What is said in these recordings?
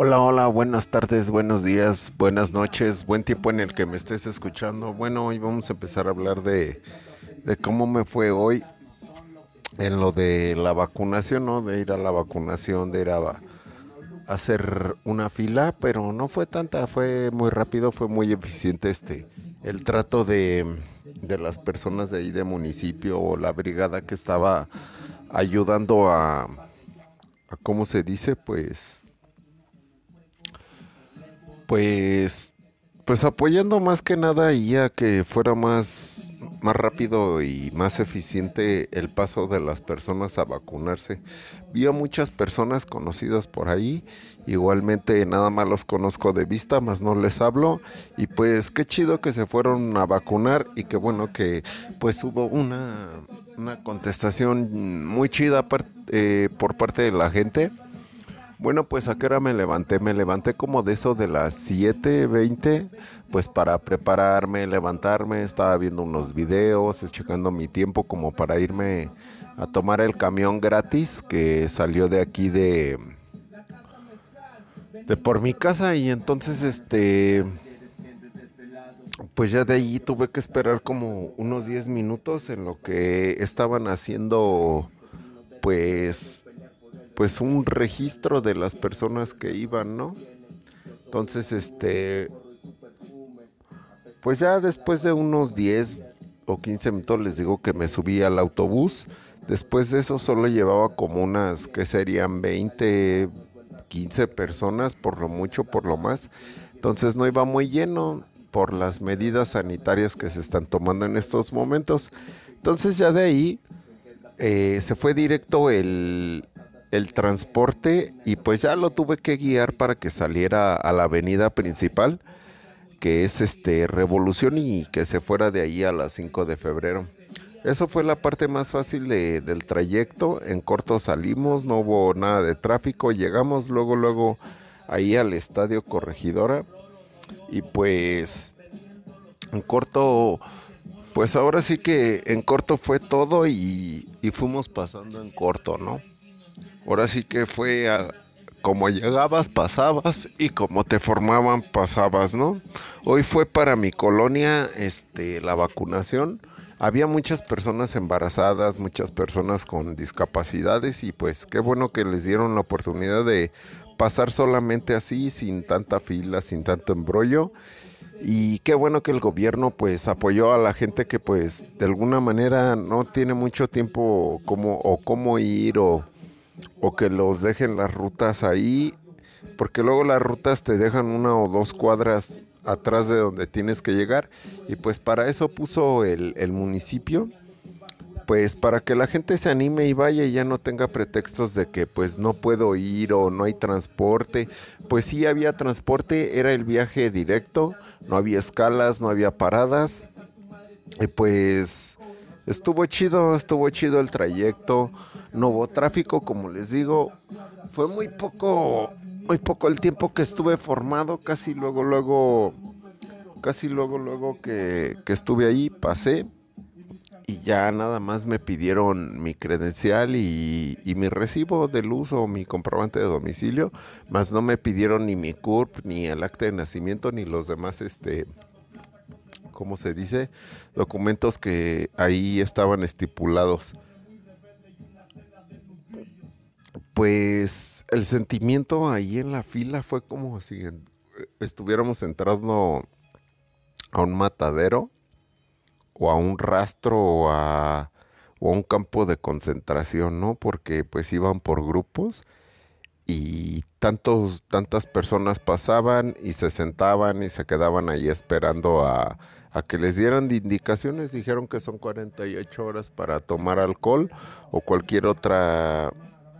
Hola, hola, buenas tardes, buenos días, buenas noches, buen tiempo en el que me estés escuchando. Bueno, hoy vamos a empezar a hablar de, cómo me fue hoy en lo de la vacunación, ¿no? De ir a la vacunación, de ir a, hacer una fila, pero no fue tanta, fue muy rápido, fue muy eficiente este el trato de, de las personas de ahí de municipio o la brigada que estaba ayudando a, a ¿cómo se dice? Pues pues pues apoyando más que nada y a que fuera más más rápido y más eficiente el paso de las personas a vacunarse. Vi a muchas personas conocidas por ahí, igualmente nada más los conozco de vista, más no les hablo y pues qué chido que se fueron a vacunar y qué bueno que pues hubo una, una contestación muy chida eh, por parte de la gente bueno, pues a qué hora me levanté? Me levanté como de eso de las 7:20, pues para prepararme, levantarme, estaba viendo unos videos, checando mi tiempo como para irme a tomar el camión gratis que salió de aquí de de por mi casa y entonces este pues ya de ahí tuve que esperar como unos 10 minutos en lo que estaban haciendo pues pues un registro de las personas que iban, ¿no? Entonces, este, pues ya después de unos 10 o 15 minutos les digo que me subí al autobús. Después de eso solo llevaba como unas, que serían 20, 15 personas, por lo mucho, por lo más. Entonces no iba muy lleno por las medidas sanitarias que se están tomando en estos momentos. Entonces ya de ahí eh, se fue directo el, el transporte y pues ya lo tuve que guiar para que saliera a la avenida principal que es este Revolución y que se fuera de ahí a las 5 de febrero. Eso fue la parte más fácil de, del trayecto. En corto salimos, no hubo nada de tráfico. Llegamos luego, luego ahí al estadio Corregidora. Y pues en corto, pues ahora sí que en corto fue todo y, y fuimos pasando en corto, ¿no? Ahora sí que fue a, como llegabas, pasabas y como te formaban, pasabas, ¿no? Hoy fue para mi colonia este, la vacunación. Había muchas personas embarazadas, muchas personas con discapacidades y pues qué bueno que les dieron la oportunidad de pasar solamente así, sin tanta fila, sin tanto embrollo. Y qué bueno que el gobierno pues apoyó a la gente que pues de alguna manera no tiene mucho tiempo como o cómo ir o o que los dejen las rutas ahí, porque luego las rutas te dejan una o dos cuadras atrás de donde tienes que llegar y pues para eso puso el, municipio pues para que la gente se anime y vaya y ya no tenga pretextos de que pues no puedo ir o no hay transporte. Pues sí había transporte, era el viaje directo, no había escalas, no había paradas. Y pues Estuvo chido, estuvo chido el trayecto, no hubo tráfico, como les digo, fue muy poco, muy poco el tiempo que estuve formado, casi luego, luego, casi luego, luego que, estuve ahí, pasé. Y ya nada más me pidieron mi credencial y, y, mi recibo de luz o mi comprobante de domicilio, más no me pidieron ni mi CURP, ni el acta de nacimiento, ni los demás este ¿cómo se dice? Documentos que ahí estaban estipulados. Pues el sentimiento ahí en la fila fue como si estuviéramos entrando a un matadero o a un rastro o a, o a un campo de concentración, ¿no? Porque pues iban por grupos y tantos, tantas personas pasaban y se sentaban y se quedaban ahí esperando a, a que les dieran indicaciones, dijeron que son 48 horas para tomar alcohol o cualquier otra,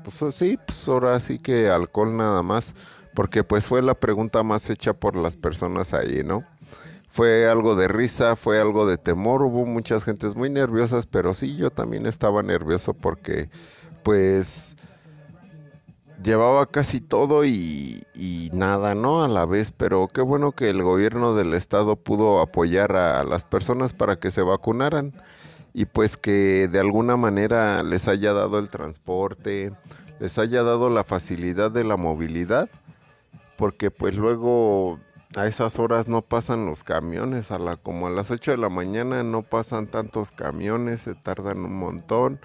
pues sí, pues ahora sí que alcohol nada más, porque pues fue la pregunta más hecha por las personas ahí, ¿no? Fue algo de risa, fue algo de temor, hubo muchas gentes muy nerviosas, pero sí, yo también estaba nervioso porque pues llevaba casi todo y, nada, ¿no? A la vez, pero qué bueno que el gobierno del estado pudo apoyar a, las personas para que se vacunaran y pues que de alguna manera les haya dado el transporte, les haya dado la facilidad de la movilidad porque pues luego a esas horas no pasan los camiones, a la como a las 8 de la mañana no pasan tantos camiones, se tardan un montón.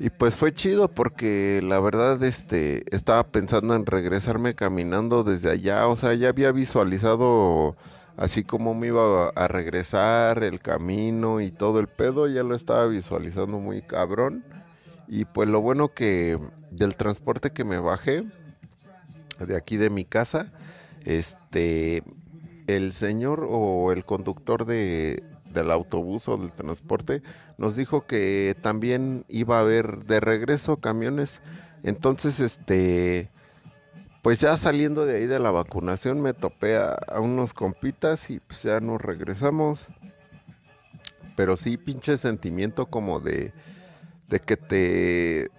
Y pues fue chido porque la verdad este estaba pensando en regresarme caminando desde allá, o sea, ya había visualizado así como me iba a regresar, el camino y todo el pedo, ya lo estaba visualizando muy cabrón. Y pues lo bueno que del transporte que me bajé de aquí de mi casa, este, el señor o el conductor de, del autobús o del transporte nos dijo que también iba a haber de regreso camiones. Entonces, este, pues ya saliendo de ahí de la vacunación me topé a, unos compitas y pues ya nos regresamos. Pero sí, pinche sentimiento como de, de que te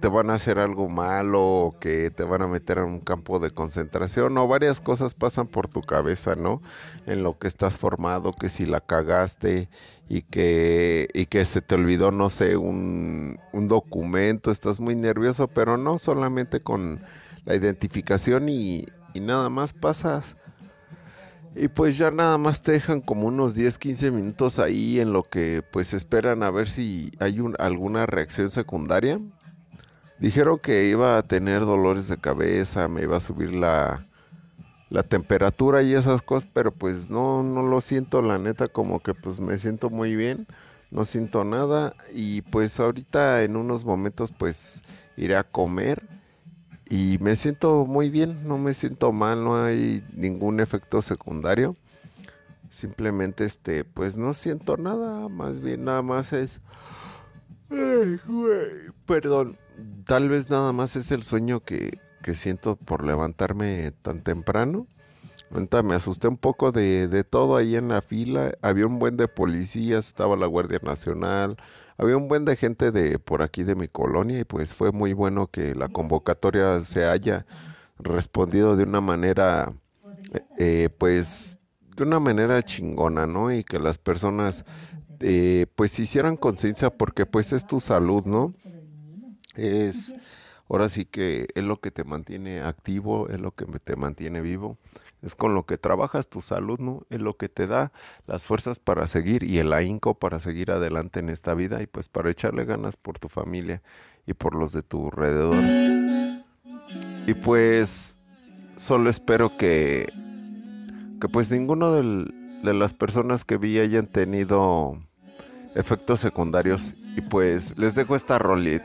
te van a hacer algo malo o que te van a meter en un campo de concentración o varias cosas pasan por tu cabeza, ¿no? En lo que estás formado, que si la cagaste y que, y que se te olvidó, no sé, un, un documento, estás muy nervioso, pero no solamente con la identificación y, y nada más pasas. Y pues ya nada más te dejan como unos 10, 15 minutos ahí en lo que pues esperan a ver si hay un, alguna reacción secundaria. Dijeron que iba a tener dolores de cabeza, me iba a subir la, la temperatura y esas cosas, pero pues no, no lo siento, la neta, como que pues me siento muy bien, no siento nada y pues ahorita en unos momentos pues iré a comer y me siento muy bien, no me siento mal, no hay ningún efecto secundario. Simplemente este, pues no siento nada, más bien nada más es güey, perdón, tal vez nada más es el sueño que, siento por levantarme tan temprano. Me asusté un poco de, de, todo ahí en la fila. Había un buen de policías, estaba la Guardia Nacional, había un buen de gente de por aquí de mi colonia y pues fue muy bueno que la convocatoria se haya respondido de una manera, eh, pues, de una manera chingona, ¿no? Y que las personas, eh, pues, hicieran conciencia porque pues es tu salud, ¿no? Es, ahora sí que es lo que te mantiene activo, es lo que te mantiene vivo, es con lo que trabajas tu salud, ¿no? Es lo que te da las fuerzas para seguir y el ahínco para seguir adelante en esta vida y pues para echarle ganas por tu familia y por los de tu alrededor. Y pues solo espero que, que pues ninguno de las personas que vi hayan tenido efectos secundarios y pues les dejo esta rolita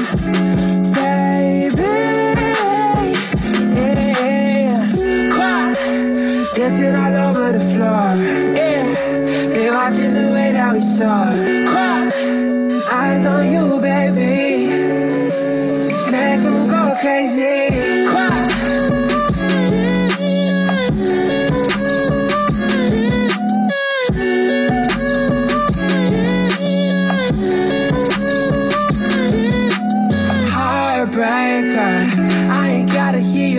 sure. Cry. Eyes on you, baby. Make them go crazy.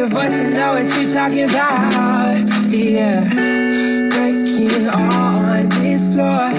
Voice and know what you talking about. Yeah, breaking on this floor.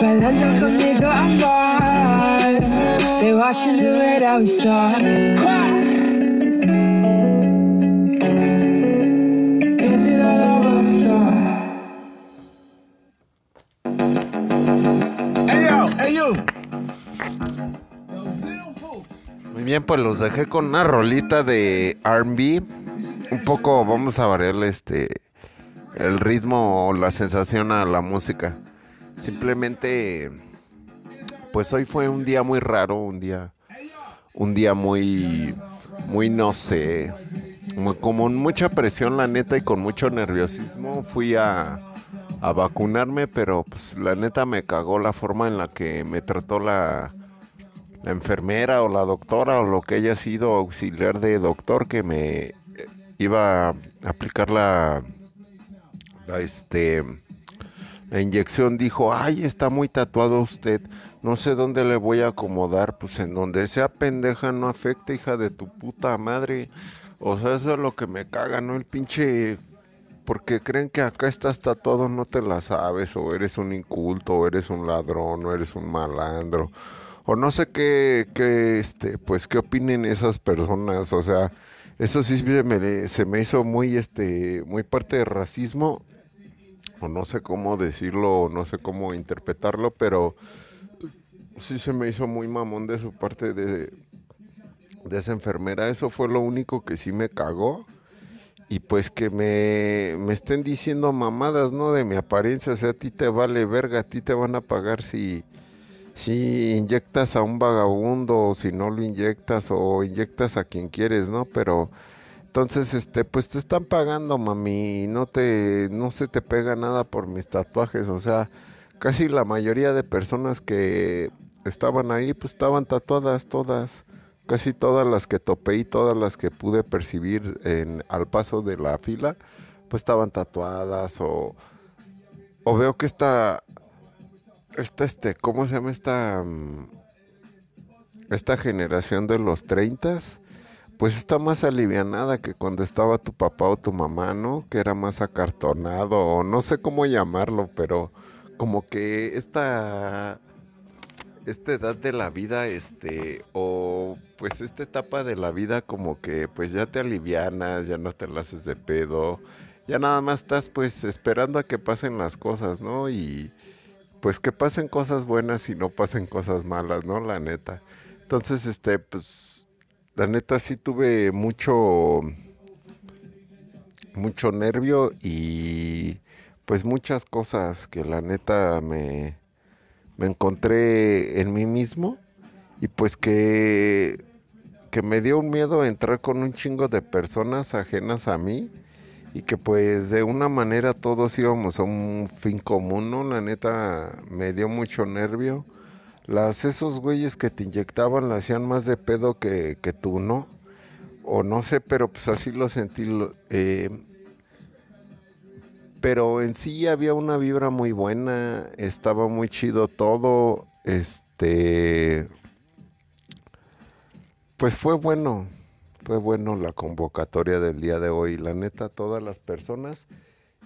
Bailando conmigo, amor. They watching. Muy bien, pues los dejé con una rolita de R&B. Un poco, vamos a variarle este el ritmo o la sensación a la música. Simplemente, pues hoy fue un día muy raro, un día, un día muy, muy no sé, como mucha presión la neta y con mucho nerviosismo. Fui a, a vacunarme, pero pues la neta me cagó la forma en la que me trató la la enfermera o la doctora o lo que haya sido auxiliar de doctor que me iba a aplicar la, la, este la inyección dijo ay está muy tatuado usted no sé dónde le voy a acomodar pues en donde sea pendeja no afecta hija de tu puta madre o sea eso es lo que me caga no el pinche porque creen que acá estás tatuado no te la sabes o eres un inculto o eres un ladrón o eres un malandro o no sé qué, qué, este, pues qué opinen esas personas, o sea, eso sí se me, se me hizo muy, este, muy parte de racismo, o no sé cómo decirlo, o no sé cómo interpretarlo, pero sí se me hizo muy mamón de su parte de, de esa enfermera, eso fue lo único que sí me cagó. Y pues que me, me estén diciendo mamadas, ¿no? De mi apariencia, o sea, a ti te vale verga, a ti te van a pagar si, si inyectas a un vagabundo o si no lo inyectas o inyectas a quien quieres, ¿no? Pero entonces este pues te están pagando, mami, no te no se te pega nada por mis tatuajes, o sea, casi la mayoría de personas que estaban ahí pues estaban tatuadas todas. Casi todas las que topé y todas las que pude percibir en, al paso de la fila, pues estaban tatuadas o, o veo que esta esta, este, ¿cómo se llama esta, mm, esta generación de los 30? Pues está más alivianada que cuando estaba tu papá o tu mamá, ¿no? Que era más acartonado, o no sé cómo llamarlo, pero como que esta, esta edad de la vida, este, o pues esta etapa de la vida como que pues ya te alivianas, ya no te la haces de pedo, ya nada más estás pues esperando a que pasen las cosas, ¿no? Y pues que pasen cosas buenas y no pasen cosas malas, ¿no? La neta. Entonces, este, pues, la neta sí tuve mucho, mucho nervio y pues muchas cosas que la neta me, me encontré en mí mismo y pues que, que me dio un miedo entrar con un chingo de personas ajenas a mí y que pues de una manera todos íbamos a un fin común, ¿no? La neta me dio mucho nervio. Las, esos güeyes que te inyectaban la hacían más de pedo que, que tú, ¿no? O no sé, pero pues así lo sentí. eh, pero en sí había una vibra muy buena, estaba muy chido todo, este... Pues fue bueno, fue bueno la convocatoria del día de hoy. La neta, todas las personas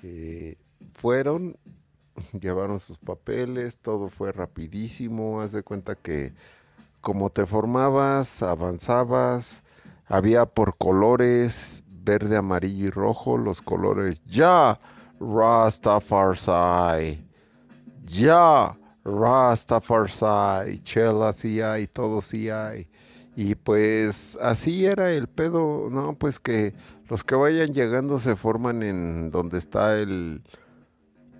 eh, fueron, llevaron sus papeles, todo fue rapidísimo. Haz de cuenta que como te formabas, avanzabas, había por colores, verde, amarillo y rojo, los colores ya, Rastafari, ya, Rastafari, Chela sí hay, todo sí hay. Y pues así era el pedo, ¿no? Pues que los que vayan llegando se forman en donde está el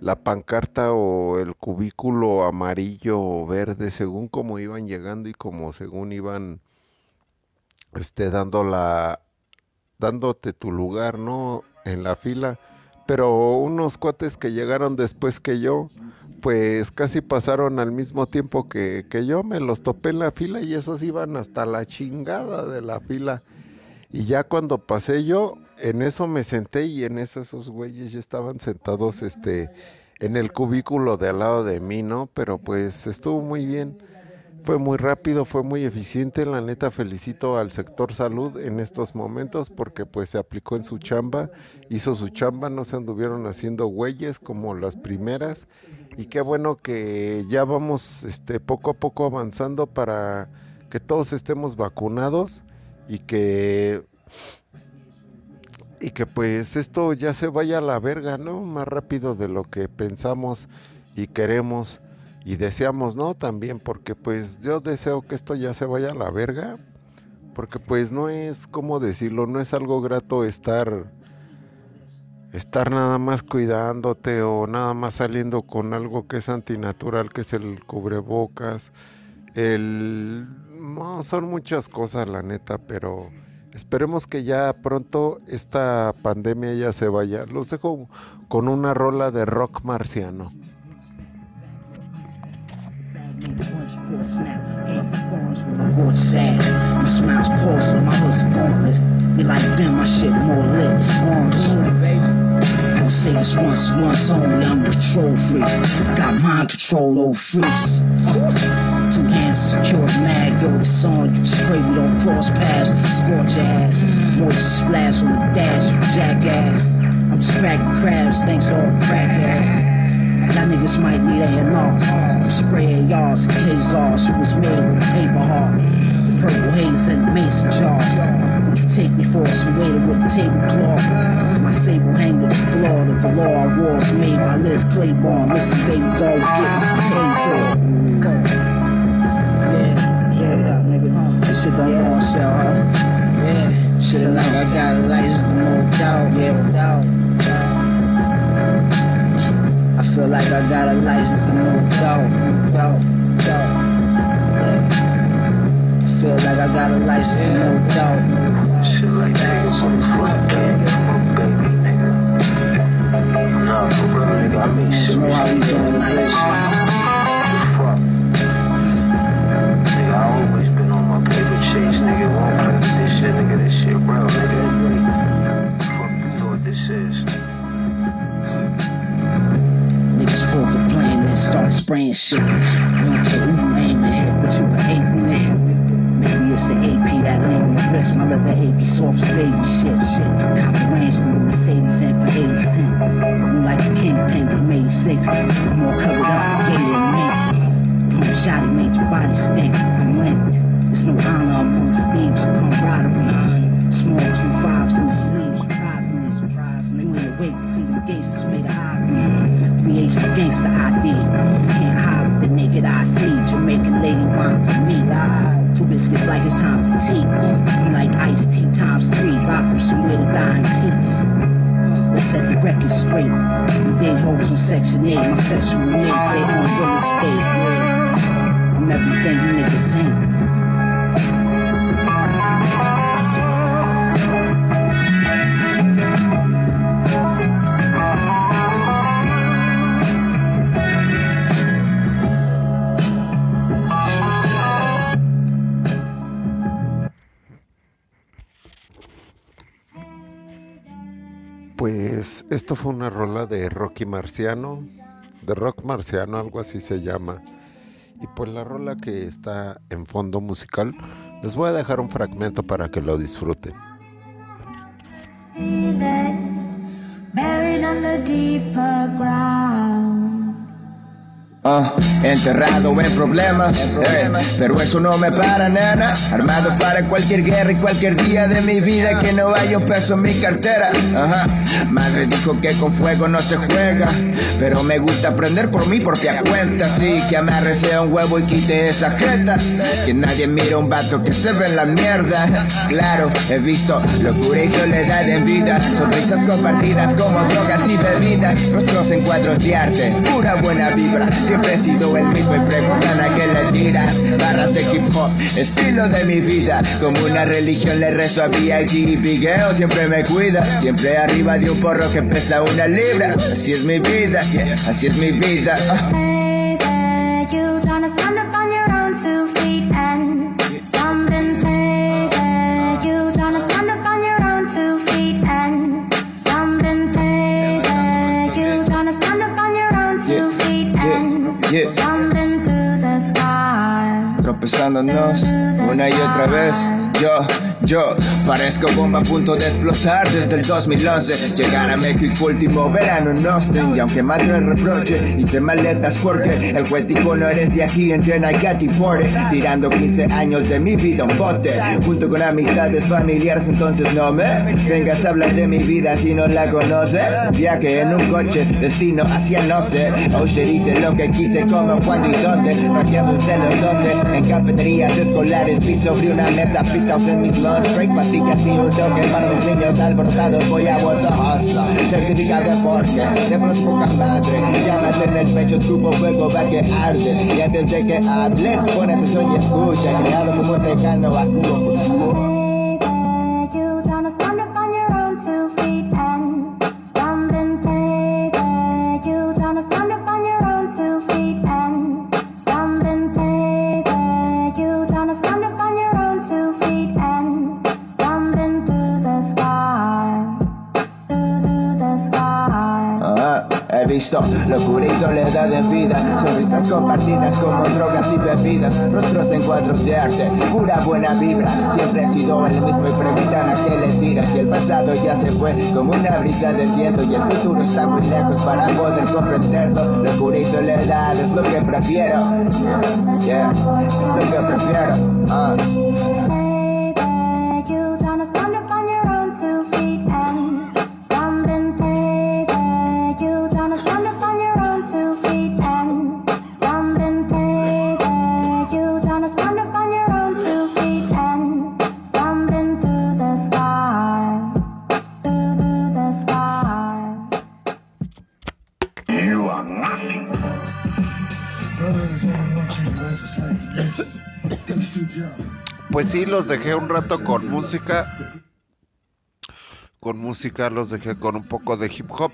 la pancarta o el cubículo amarillo o verde según como iban llegando y como según iban este dando la dándote tu lugar, ¿no? En la fila. Pero unos cuates que llegaron después que yo, pues casi pasaron al mismo tiempo que, que yo, me los topé en la fila y esos iban hasta la chingada de la fila. Y ya cuando pasé yo, en eso me senté y en eso esos güeyes ya estaban sentados este en el cubículo de al lado de mí, ¿no? Pero pues estuvo muy bien. Fue muy rápido, fue muy eficiente. La neta felicito al sector salud en estos momentos porque pues se aplicó en su chamba, hizo su chamba, no se anduvieron haciendo güeyes como las primeras. Y qué bueno que ya vamos este, poco a poco avanzando para que todos estemos vacunados y que y que pues esto ya se vaya a la verga, ¿no? Más rápido de lo que pensamos y queremos y deseamos, ¿no? También porque pues yo deseo que esto ya se vaya a la verga, porque pues no es como decirlo, no es algo grato estar estar nada más cuidándote o nada más saliendo con algo que es antinatural, que es el cubrebocas. El no, son muchas cosas la neta, pero Esperemos que ya pronto esta pandemia ya se vaya. Los dejo con una rola de rock marciano. Say this once, once only. I'm control freak. Got mind control over freaks. Two hands secure, mag, yo, it's on you. We don't cross paths. Scorch ass. Moisture splash on the dash, you jackass. I'm just cracking crabs, thanks all crack ass. Y'all niggas might need A&R. Spray ARs, K-Zars, who was made with a paper heart. Purple haze and the mason jar. Would you take me for some waiter with a tablecloth? My sable hang to the floor. The velour wars made by Liz Claiborne. Listen, baby, go get what's paid for. Yeah, yeah, up, nigga. Huh? This shit don't yeah. sell, huh? Yeah, shit like I got a license, no doubt, yeah, doubt. I feel like I got a license, no doubt, doubt, doubt. Yeah. I feel like I got a license, no doubt. You know how we doing this bitch. Fuck. Nigga, I always been on my paper chase, nigga. This shit, nigga. This shit real, nigga. Fuck, you know this is. Niggas pull the plane and start spraying shit. You don't care who you aiming at, but you ain't the wrist. My liver AP soft baby shit, shit. Copy range to the Mercedes and for 80 cent. I'm like a kingpin from 86. I'm more covered up, gated than me. Pump shot, it makes your body stink. I'm linked. There's no honor amongst thieves, with Small two fives in the sleeves, surprising me, surprising. You ain't awake to see the gates made of ivory. Three H for gangsta ID. Can't hide with the naked eye see. Jamaican lady wine Two biscuits like it's time for tea. I'm like iced tea times three. Rock somewhere to die in peace. Let's set the record straight. We date hoes in section 8. My sexual needs, they on real estate. I'm everything you niggas ain't. Pues esto fue una rola de Rocky Marciano, de Rock Marciano, algo así se llama. Y pues la rola que está en fondo musical, les voy a dejar un fragmento para que lo disfruten. Uh, enterrado en problemas, eh, pero eso no me para, nena. Armado para cualquier guerra y cualquier día de mi vida que no haya un peso en mi cartera. Ajá. Madre dijo que con fuego no se juega, pero me gusta aprender por mi propia cuenta. Así que amarrese un huevo y quite esa jeta. Que nadie mire un vato que se ve en la mierda. Claro, he visto locura y soledad en vida. Sonrisas compartidas como drogas y bebidas. Rostros en cuadros de arte, pura buena vibra siempre he el mismo y preguntan a qué le tiras. Barras de hip hop, estilo de mi vida. Como una religión le rezo a B.I.G. y Bigueo siempre me cuida. Siempre arriba de un porro que pesa una libra. Así es mi vida, así es mi vida. Tropezándonos una y otra vez. Yo, yo parezco bomba a punto de explotar desde el 2011. Llegar a México último verano no Y aunque más el reproche, hice maletas porque el juez dijo no eres de aquí, entrena y por Tirando 15 años de mi vida un bote, junto con amistades familiares. Entonces no me vengas a hablar de mi vida si no la conoces. Viaje en un coche, destino hacia no sé. Oye dice lo que quise, como, cuándo y dónde. Raqueando desde los 12 en cafeterías escolares. Beat sobre una mesa, freestyles en mis lunch breaks, pastillas y un toque para los niños alborotados. Voy a vos a hustle, certificado de porque de poca madre. Llamas en el pecho, subo fuego, va que arde. Y antes de que hables, pon atención y escucha. Creado como tejano, actúo por visto locura y soledad en vida, sonrisas compartidas como drogas y bebidas, rostros en cuadros de arte, pura buena vibra. Siempre he sido el mismo y preguntan a qué le tiras. Si el pasado ya se fue como una brisa del viento y el futuro está muy lejos para poder comprenderlo. Locura y soledad es lo que prefiero. Yeah, es lo que prefiero. Ah. Los dejé un rato con música. Con música los dejé con un poco de hip hop,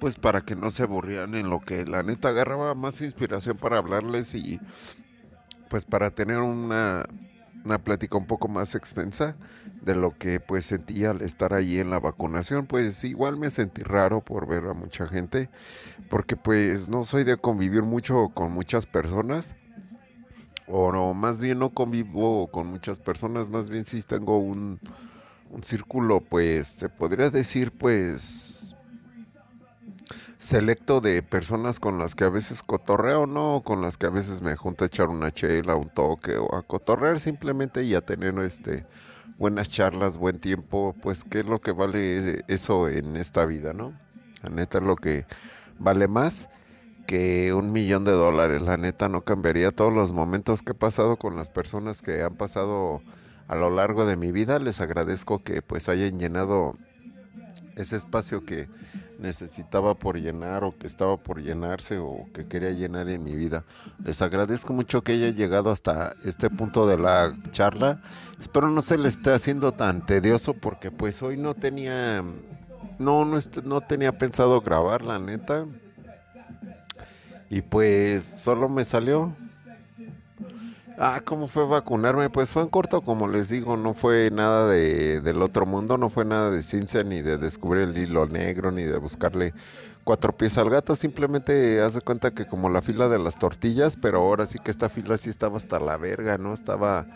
pues para que no se aburrieran en lo que la neta agarraba más inspiración para hablarles y pues para tener una, una plática un poco más extensa de lo que pues sentía al estar allí en la vacunación. Pues igual me sentí raro por ver a mucha gente, porque pues no soy de convivir mucho con muchas personas o no, más bien no convivo con muchas personas, más bien sí tengo un, un círculo, pues se podría decir, pues selecto de personas con las que a veces cotorreo, ¿no? Con las que a veces me junto a echar una chela, un toque o a cotorrear simplemente y a tener este buenas charlas, buen tiempo, pues qué es lo que vale eso en esta vida, ¿no? La neta es lo que vale más que un millón de dólares. La neta no cambiaría todos los momentos que he pasado con las personas que han pasado a lo largo de mi vida. Les agradezco que pues hayan llenado ese espacio que necesitaba por llenar o que estaba por llenarse o que quería llenar en mi vida. Les agradezco mucho que haya llegado hasta este punto de la charla. Espero no se les esté haciendo tan tedioso porque pues hoy no tenía no no, no tenía pensado grabar la neta. Y pues solo me salió. Ah, ¿cómo fue vacunarme? Pues fue en corto, como les digo, no fue nada de, del otro mundo, no fue nada de ciencia, ni de descubrir el hilo negro, ni de buscarle cuatro pies al gato, simplemente haz de cuenta que como la fila de las tortillas, pero ahora sí que esta fila sí estaba hasta la verga, ¿no? Estaba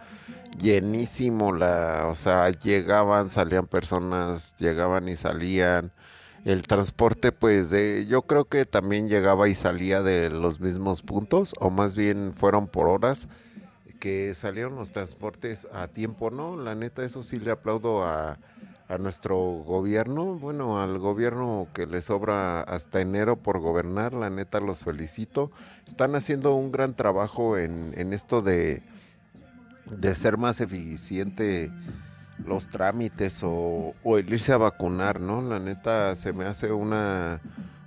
llenísimo, la, o sea, llegaban, salían personas, llegaban y salían. El transporte, pues, yo creo que también llegaba y salía de los mismos puntos, o más bien fueron por horas que salieron los transportes a tiempo, ¿no? La neta, eso sí le aplaudo a, a nuestro gobierno, bueno, al gobierno que le sobra hasta enero por gobernar, la neta los felicito. Están haciendo un gran trabajo en, en esto de, de ser más eficiente los trámites o, o el irse a vacunar, ¿no? La neta se me hace una,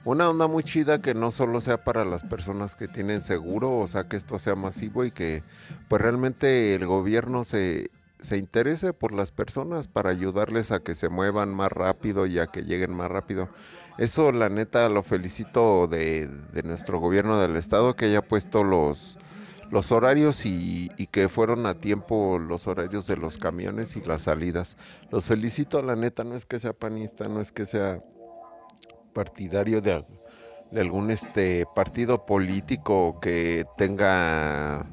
una onda muy chida que no solo sea para las personas que tienen seguro, o sea, que esto sea masivo y que pues realmente el gobierno se, se interese por las personas para ayudarles a que se muevan más rápido y a que lleguen más rápido. Eso la neta lo felicito de, de nuestro gobierno del estado que haya puesto los los horarios y, y que fueron a tiempo los horarios de los camiones y las salidas. Los felicito, la neta, no es que sea panista, no es que sea partidario de, al- de algún este partido político que tenga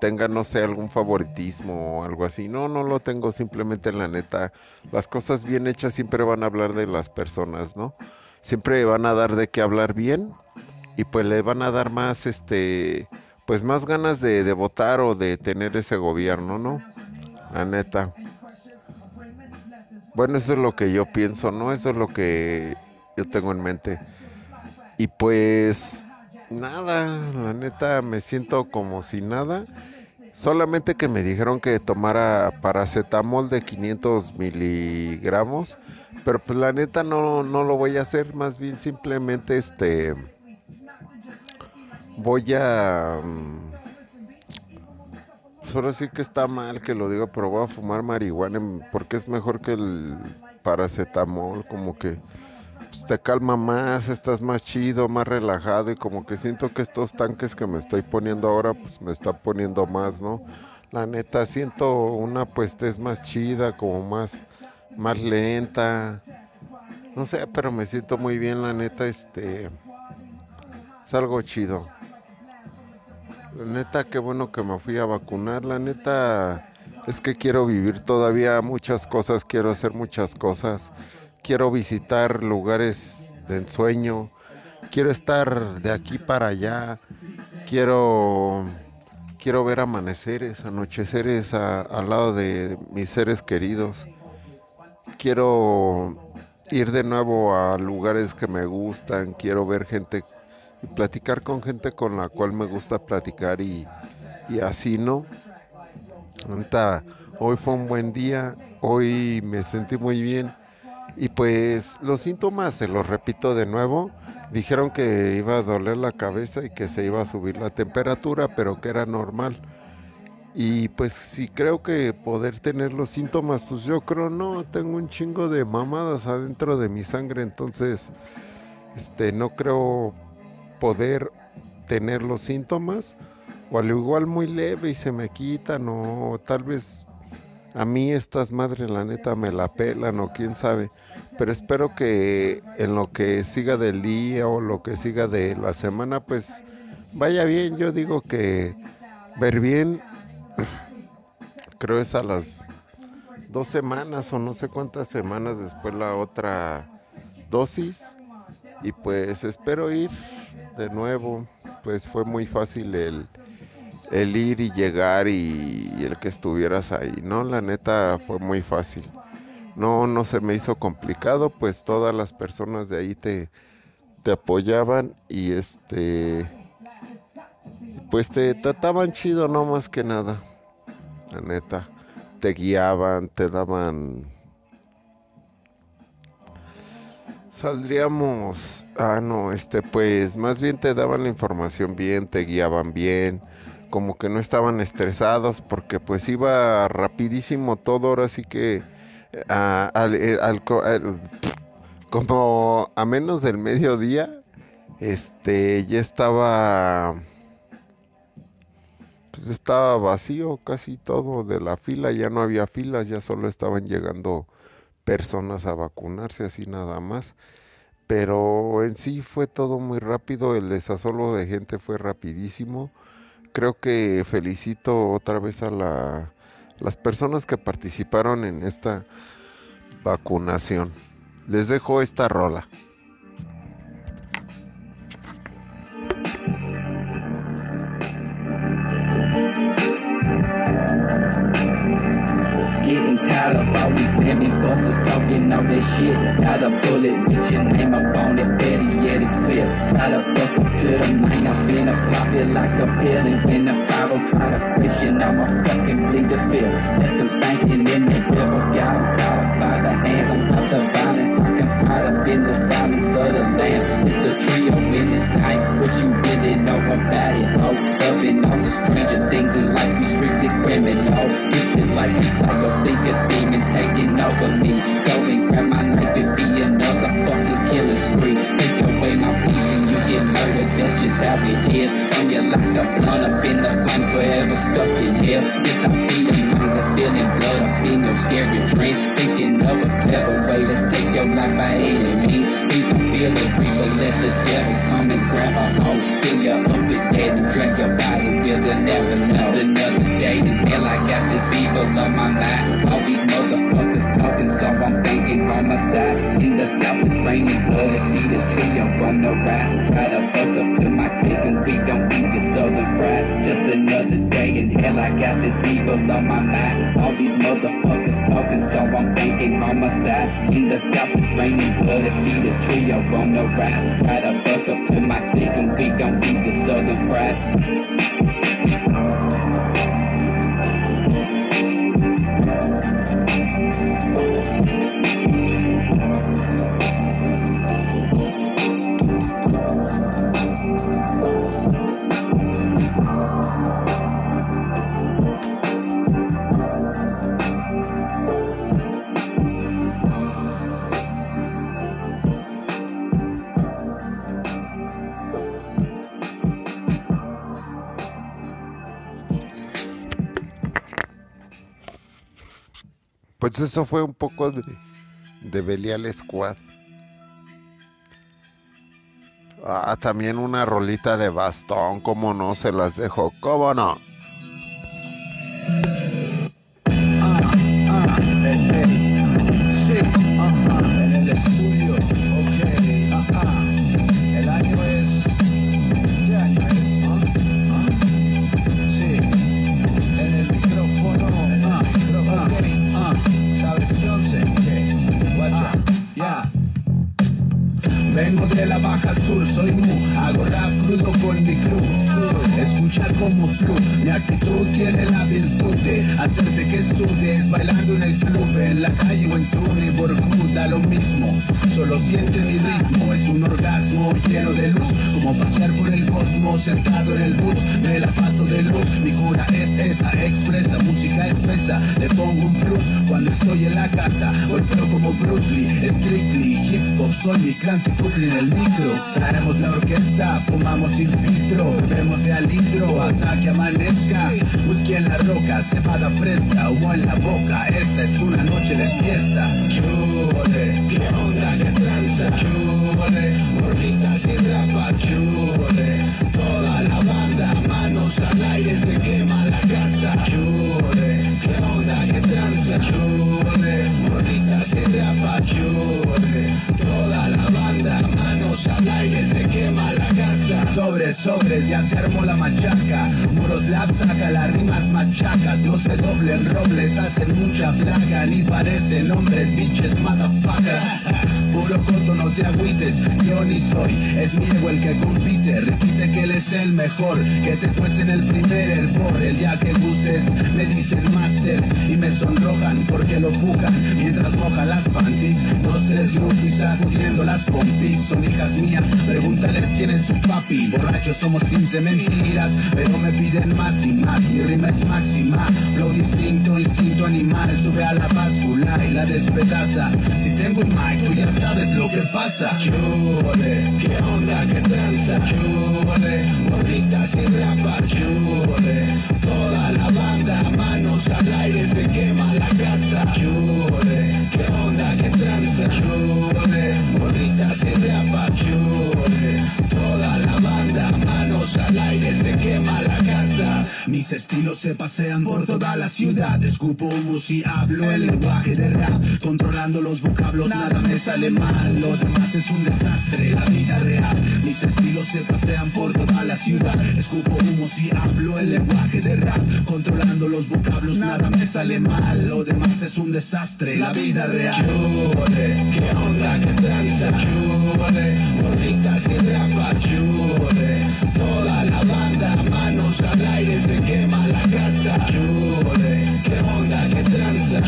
tenga, no sé, algún favoritismo o algo así. No, no lo tengo, simplemente la neta, las cosas bien hechas siempre van a hablar de las personas, ¿no? Siempre van a dar de qué hablar bien y pues le van a dar más, este, pues más ganas de, de votar o de tener ese gobierno, ¿no? La neta. Bueno, eso es lo que yo pienso, ¿no? Eso es lo que yo tengo en mente. Y pues nada, la neta me siento como si nada. Solamente que me dijeron que tomara paracetamol de 500 miligramos. Pero pues la neta no, no lo voy a hacer. Más bien simplemente este... Voy a... pues ahora sí que está mal que lo diga, pero voy a fumar marihuana porque es mejor que el paracetamol, como que pues, te calma más, estás más chido, más relajado y como que siento que estos tanques que me estoy poniendo ahora pues me está poniendo más, ¿no? La neta siento una pues es más chida, como más más lenta. No sé, pero me siento muy bien, la neta, este es algo chido. La neta, qué bueno que me fui a vacunar. La neta, es que quiero vivir todavía muchas cosas, quiero hacer muchas cosas. Quiero visitar lugares de ensueño. Quiero estar de aquí para allá. Quiero quiero ver amaneceres, anocheceres al lado de mis seres queridos. Quiero ir de nuevo a lugares que me gustan. Quiero ver gente platicar con gente con la cual me gusta platicar y, así, ¿no? Neta, hoy fue un buen día, hoy me sentí muy bien y pues los síntomas, se los repito de nuevo, dijeron que iba a doler la cabeza y que se iba a subir la temperatura, pero que era normal. Y pues si creo que poder tener los síntomas, pues yo creo no, tengo un chingo de mamadas adentro de mi sangre, entonces este no creo poder tener los síntomas o al igual muy leve y se me quitan o tal vez a mí estas madres la neta me la pelan o quién sabe. Pero espero que en lo que siga del día o lo que siga de la semana pues vaya bien. Yo digo que ver bien creo es a las dos semanas o no sé cuántas semanas después la otra dosis y pues espero ir de nuevo pues fue muy fácil el, el ir y llegar y, el que estuvieras ahí no la neta fue muy fácil. No no se me hizo complicado pues todas las personas de ahí te te apoyaban y este pues te trataban chido no más que nada la neta. Te guiaban te daban Saldríamos, ah no, este pues más bien te daban la información bien, te guiaban bien, como que no estaban estresados porque pues iba rapidísimo todo, ahora sí que eh, eh, como a menos del mediodía, este ya estaba pues estaba vacío casi todo de la fila, ya no había filas, ya solo estaban llegando personas a vacunarse así nada más. Pero en sí fue todo muy rápido, el desasolo de gente fue rapidísimo. Creo que felicito otra vez a la, las personas que participaron en esta vacunación. Les dejo esta rola. Getting tired of all these family busters talking all that shit. Got a bullet with your name up on it, better yet it clear. Try to fuck to the mind, I'm finna flop it like a pill. And when the pyro try to question, I'ma fucking bleed feel. Let them in the river, got 'em caught by the hands. I'm the violence, I can fight up in the silence of the land. It's the trio in this night, what you really know about it, ho. Loving all the stranger things in life, we strictly criminal. Like a think demon taking over me. Go and grab my knife and be another fucking killing spree. Take away my peace and you get murdered, that's just how it is. And you like a blunt up in the flames, forever stuck in hell. Yes, I feel the mind that's spilling blood up in your scary dreams. Thinking of a clever way to take your life by any means. Please don't feel the reaper, let the devil come and grab a. Fill you up with dead and drag your body, will never know. On my mind. All these motherfuckers talking, so I'm thinking homicide. In the south, it's raining blood. It's need a trio on the. Try to fuck up to my clique and we gon' eat the southern fried. Just another day in hell, I got this evil on my mind. All these motherfuckers talking, so I'm thinking homicide. In the south, it's raining blood. It's need a trio on the. Try to fuck up to my clique and we gon' eat the southern fried. Eso fue un poco de, de Belial Squad. Ah, también una rolita de bastón, cómo no se las dejo, cómo no. Sentado en el bus, me la paso de luz, mi cura es esa, expresa, música espesa, le pongo un plus cuando estoy en la casa, golpeo como Bruce Lee, strictly, hip hop, soy mi clan en el micro, traemos la orquesta, fumamos sin filtro, bebemos de al litro hasta que amanezca, whisky en la roca, cebada fresca, humo en la boca, esta es una noche de fiesta. Qué onda, qué tranza, chúbole, morritas y rapas, banda, manos al aire, se quema la casa, chúbole, qué onda, qué tranza, chúbole, morritas y rapas, chúbole, toda la banda, manos al aire, se quema la casa. Sobres, sobres, ya se armó la machaca, muros lap saca las rimas machacas, no se doblen robles, hacen mucha plaga, ni parecen hombres, bitches, motherfuckers. No te agüites, yo ni soy, es mi ego el que compite, repite que él es el mejor, que te cuecen el primer hervor, el día que gustes, me dicen master, y me sonrojan porque lo pujan, mientras mojan las panties, dos, tres groupies sacudiendo las pompis, son hijas mías, pregúntales quién es su papi, borrachos somos pins de mentiras, pero me piden más y más, mi rima es máxima, flow distinto, instinto animal, sube a la báscula y la despedaza, si tengo un mic, tú ya sabes lo que pasa, chúbole, qué onda, qué tranza, chúbole, morritas y rapa, chúbole, toda la banda, manos al aire, se quema la casa, chúbole, qué onda, qué tranza, chúbole, morritas al aire, se quema la casa. Mis estilos se pasean por toda la ciudad, escupo humus y hablo el lenguaje de rap, controlando los vocablos, nada me sale mal, lo demás es un desastre, la vida real. Mis estilos se pasean por toda la ciudad, escupo humus y hablo el lenguaje de rap, controlando los vocablos, nada me sale mal, lo demás es un desastre, la vida real. Qué onda, qué tranza, chúbole, y rapas, chúbole, toda la banda, manos al aire, se quema la casa, chúbole, qué onda, qué tranza,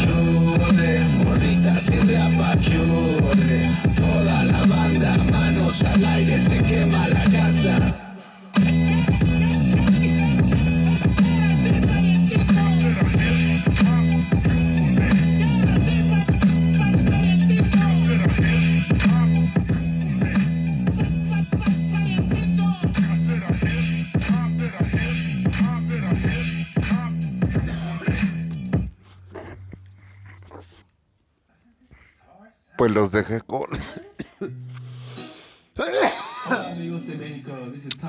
Pues los dejé con,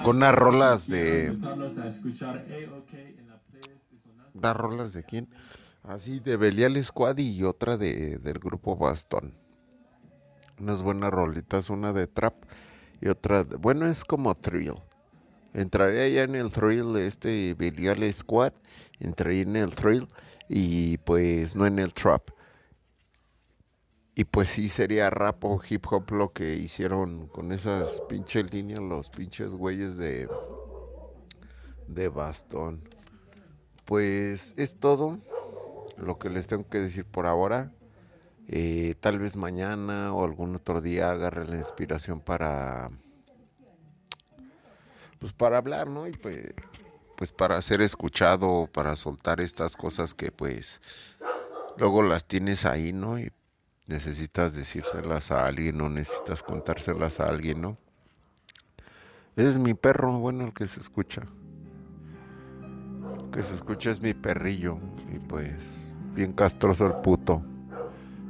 con unas rolas de... ¿Unas rolas de quién? Así de Belial Squad y otra de, del grupo Bastón. Unas buenas rolitas, una de trap y otra, de- bueno, es como thrill. Entraría ya en el thrill este Belial Squad, entraría en el thrill y pues no en el trap. Y pues sí sería rap o hip hop lo que hicieron con esas pinches líneas los pinches güeyes de de bastón. Pues es todo lo que les tengo que decir por ahora. Eh, tal vez mañana o algún otro día agarre la inspiración para pues para hablar, ¿no? Y pues pues para ser escuchado, para soltar estas cosas que pues luego las tienes ahí, ¿no? Necesitas decírselas a alguien o necesitas contárselas a alguien, ¿no? Ese es mi perro, bueno, el que se escucha. El que se escucha es mi perrillo y pues bien castroso el puto.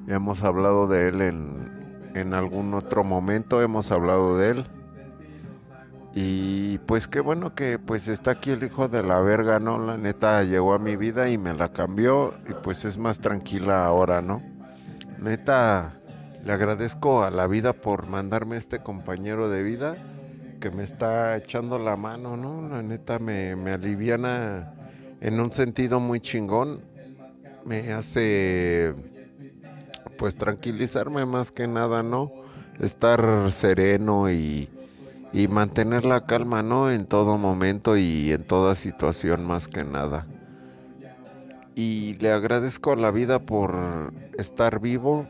Ya hemos hablado de él en, en algún otro momento, hemos hablado de él. Y pues qué bueno que pues está aquí el hijo de la verga, ¿no? La neta llegó a mi vida y me la cambió y pues es más tranquila ahora, ¿no? Neta, le agradezco a la vida por mandarme este compañero de vida que me está echando la mano, ¿no? La neta me, me aliviana en un sentido muy chingón. Me hace pues tranquilizarme más que nada, ¿no? Estar sereno y, y mantener la calma, ¿no? En todo momento y en toda situación más que nada. Y le agradezco a la vida por estar vivo,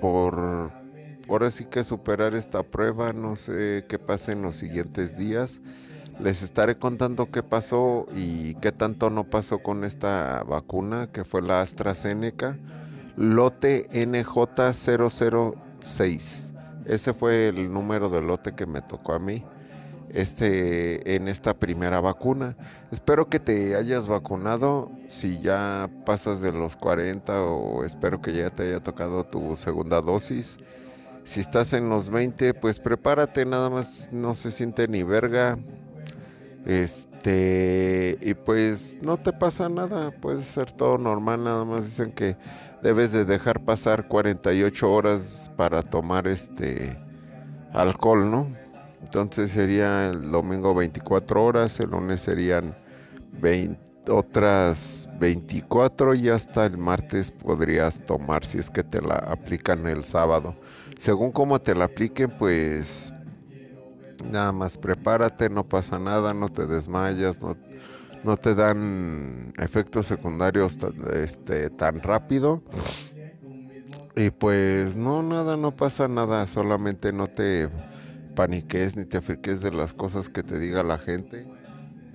por ahora sí que superar esta prueba, no sé qué pase en los siguientes días. Les estaré contando qué pasó y qué tanto no pasó con esta vacuna, que fue la AstraZeneca, lote NJ006. Ese fue el número de lote que me tocó a mí este en esta primera vacuna. Espero que te hayas vacunado si ya pasas de los 40 o espero que ya te haya tocado tu segunda dosis. Si estás en los 20, pues prepárate, nada más no se siente ni verga. Este, y pues no te pasa nada, puede ser todo normal, nada más dicen que debes de dejar pasar 48 horas para tomar este alcohol, ¿no? Entonces sería el domingo 24 horas, el lunes serían 20 otras 24 y hasta el martes podrías tomar si es que te la aplican el sábado. Según cómo te la apliquen, pues nada más prepárate, no pasa nada, no te desmayas, no, no te dan efectos secundarios tan, este, tan rápido. Y pues no, nada, no pasa nada, solamente no te paniques ni te friques de las cosas que te diga la gente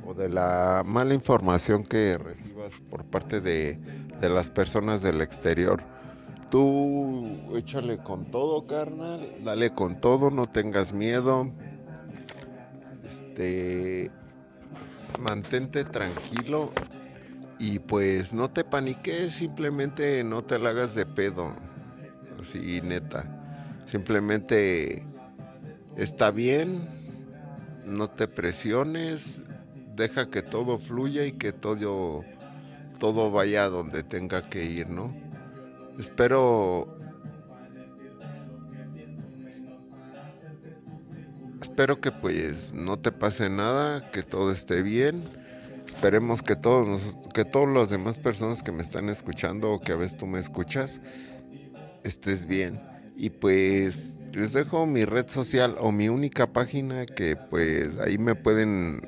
o de la mala información que recibas por parte de, de las personas del exterior. Tú échale con todo, carnal, dale con todo, no tengas miedo. Este, mantente tranquilo y pues no te paniques, simplemente no te la hagas de pedo. Así neta. Simplemente está bien, no te presiones, deja que todo fluya y que todo todo vaya donde tenga que ir, ¿no? Espero espero que pues no te pase nada, que todo esté bien. Esperemos que todos que todas las demás personas que me están escuchando o que a veces tú me escuchas estés bien. Y pues les dejo mi red social o mi única página que pues ahí me pueden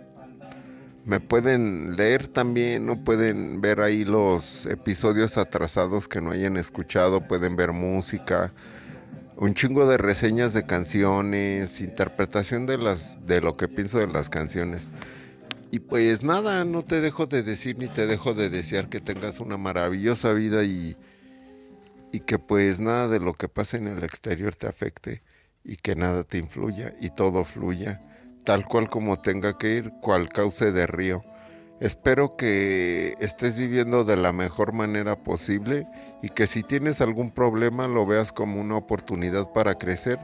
me pueden leer también o pueden ver ahí los episodios atrasados que no hayan escuchado, pueden ver música, un chingo de reseñas de canciones, interpretación de las de lo que pienso de las canciones. Y pues nada, no te dejo de decir ni te dejo de desear que tengas una maravillosa vida y y que pues nada de lo que pase en el exterior te afecte y que nada te influya y todo fluya tal cual como tenga que ir, cual cauce de río. Espero que estés viviendo de la mejor manera posible y que si tienes algún problema lo veas como una oportunidad para crecer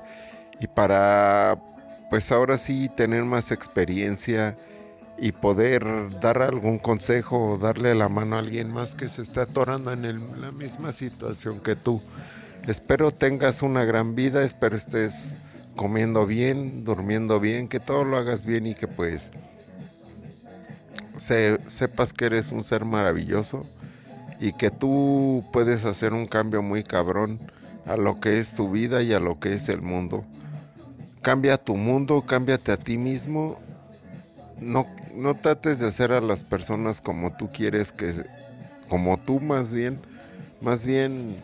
y para pues ahora sí tener más experiencia y poder dar algún consejo o darle la mano a alguien más que se está atorando en el- la misma situación que tú. Espero tengas una gran vida, espero estés comiendo bien, durmiendo bien, que todo lo hagas bien y que pues se- sepas que eres un ser maravilloso y que tú puedes hacer un cambio muy cabrón a lo que es tu vida y a lo que es el mundo. Cambia tu mundo, cámbiate a ti mismo. No, no trates de hacer a las personas como tú quieres que, como tú más bien, más bien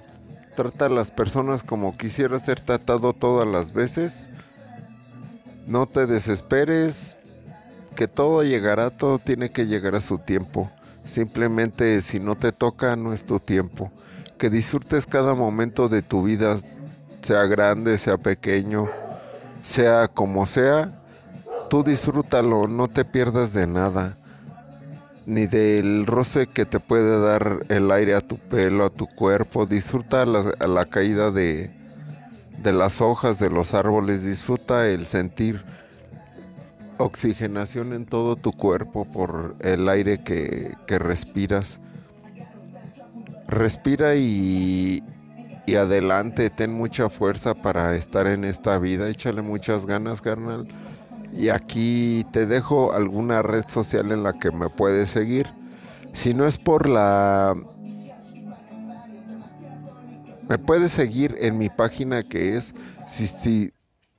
trata a las personas como quisieras ser tratado todas las veces. No te desesperes, que todo llegará, todo tiene que llegar a su tiempo. Simplemente si no te toca, no es tu tiempo. Que disfrutes cada momento de tu vida, sea grande, sea pequeño, sea como sea. Tú disfrútalo, no te pierdas de nada. Ni del roce que te puede dar el aire a tu pelo, a tu cuerpo. Disfruta la, la caída de, de las hojas de los árboles. Disfruta el sentir oxigenación en todo tu cuerpo por el aire que, que respiras. Respira y, y adelante, ten mucha fuerza para estar en esta vida, échale muchas ganas, carnal. Y aquí te dejo alguna red social en la que me puedes seguir. Si no es por la... Me puedes seguir en mi página que es cisti-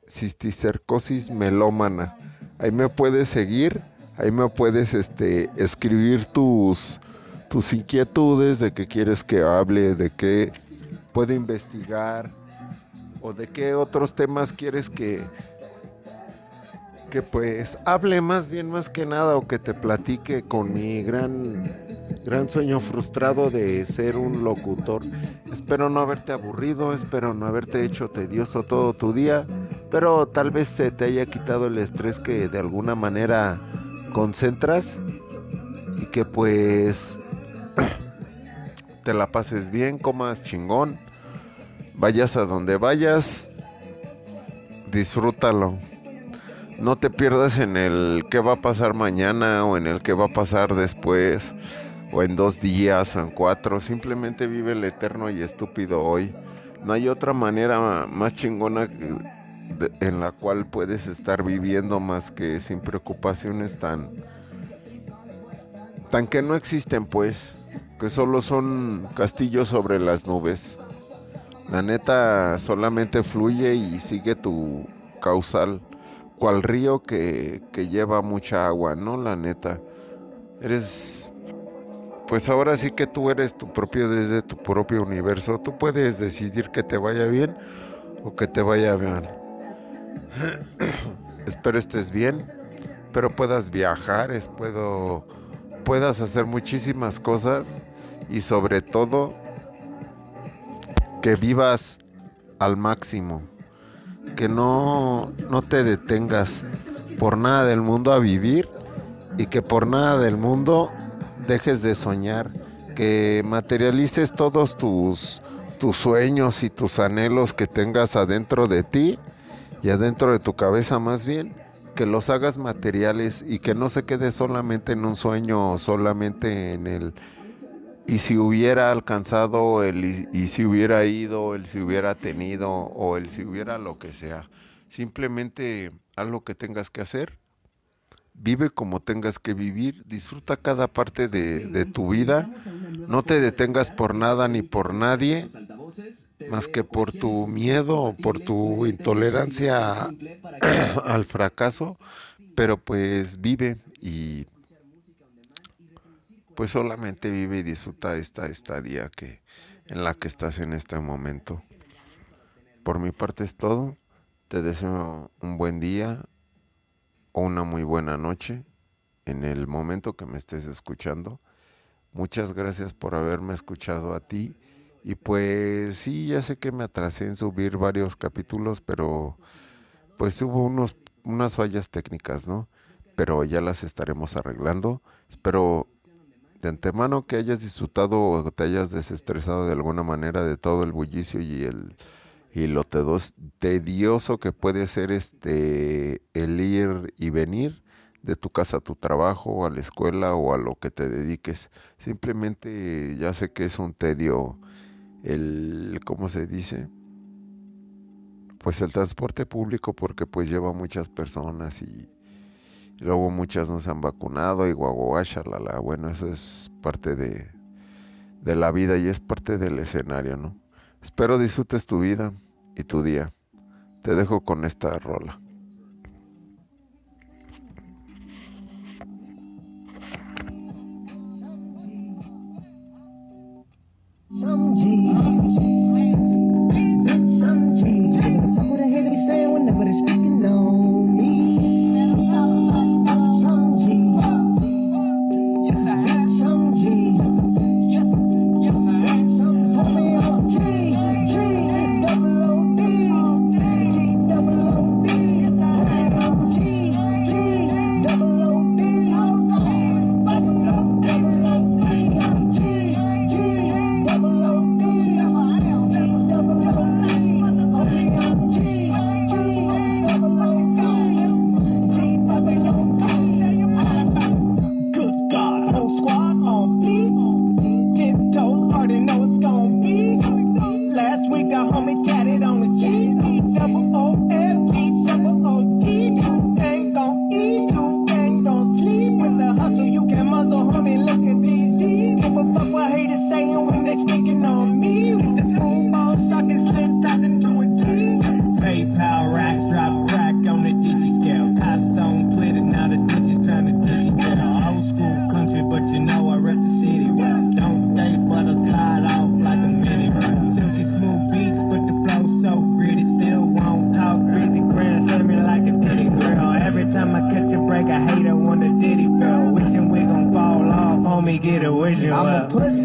cisticercosis melómana. Ahí me puedes seguir, ahí me puedes este, escribir tus, tus inquietudes de qué quieres que hable, de qué puedo investigar o de qué otros temas quieres que, que pues hable más bien más que nada o que te platique con mi gran gran sueño frustrado de ser un locutor. Espero no haberte aburrido, espero no haberte hecho tedioso todo tu día, pero tal vez se te haya quitado el estrés que de alguna manera concentras y que pues te la pases bien, comas chingón, vayas a donde vayas, disfrútalo. No te pierdas en el qué va a pasar mañana o en el qué va a pasar después o en dos días o en cuatro. Simplemente vive el eterno y estúpido hoy. No hay otra manera más chingona en la cual puedes estar viviendo más que sin preocupaciones tan tan que no existen pues que solo son castillos sobre las nubes la neta solamente fluye y sigue tu causal cual río que, que lleva mucha agua no la neta eres pues ahora sí que tú eres tu propio desde tu propio universo. Tú puedes decidir que te vaya bien o que te vaya bien. Espero estés bien, pero puedas viajar, es, puedo, puedas hacer muchísimas cosas y sobre todo que vivas al máximo, que no, no te detengas por nada del mundo a vivir y que por nada del mundo dejes de soñar, que materialices todos tus, tus sueños y tus anhelos que tengas adentro de ti y adentro de tu cabeza más bien, que los hagas materiales y que no se quede solamente en un sueño solamente en el y si hubiera alcanzado el y, si hubiera ido, el si hubiera tenido o el si hubiera lo que sea. Simplemente haz lo que tengas que hacer Vive como tengas que vivir, disfruta cada parte de, de tu vida, no te detengas por nada ni por nadie, más que por tu miedo o por tu intolerancia al fracaso, pero pues vive y pues solamente vive y disfruta esta estadía que en la que estás en este momento. Por mi parte es todo. Te deseo un buen día o una muy buena noche en el momento que me estés escuchando. Muchas gracias por haberme escuchado a ti. Y pues sí, ya sé que me atrasé en subir varios capítulos, pero pues hubo unos, unas fallas técnicas, ¿no? Pero ya las estaremos arreglando. Espero de antemano que hayas disfrutado o te hayas desestresado de alguna manera de todo el bullicio y el y lo tedioso que puede ser este el ir y venir de tu casa a tu trabajo, a la escuela o a lo que te dediques. Simplemente ya sé que es un tedio el ¿cómo se dice? Pues el transporte público porque pues lleva muchas personas y Luego muchas no se han vacunado y guagua, shalala. Bueno, eso es parte de, de la vida y es parte del escenario, ¿no? Espero disfrutes tu vida y tu día. Te dejo con esta rola. place.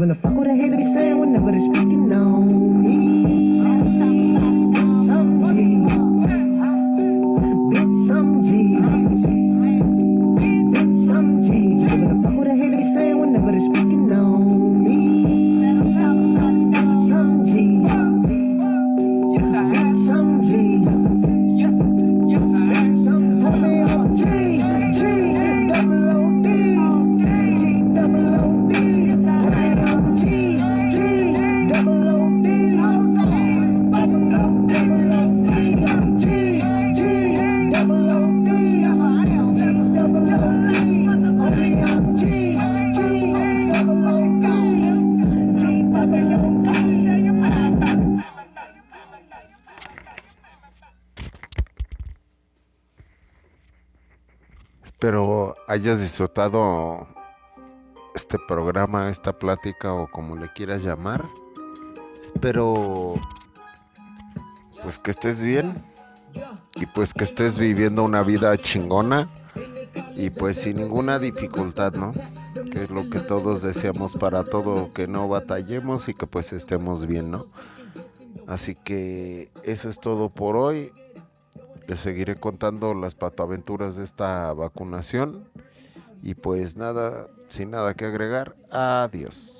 giving a fuck with I hate hayas disfrutado este programa, esta plática o como le quieras llamar. Espero pues que estés bien y pues que estés viviendo una vida chingona y pues sin ninguna dificultad, ¿no? Que es lo que todos deseamos para todo, que no batallemos y que pues estemos bien, ¿no? Así que eso es todo por hoy. Les seguiré contando las patoaventuras de esta vacunación. Y pues nada, sin nada que agregar, adiós.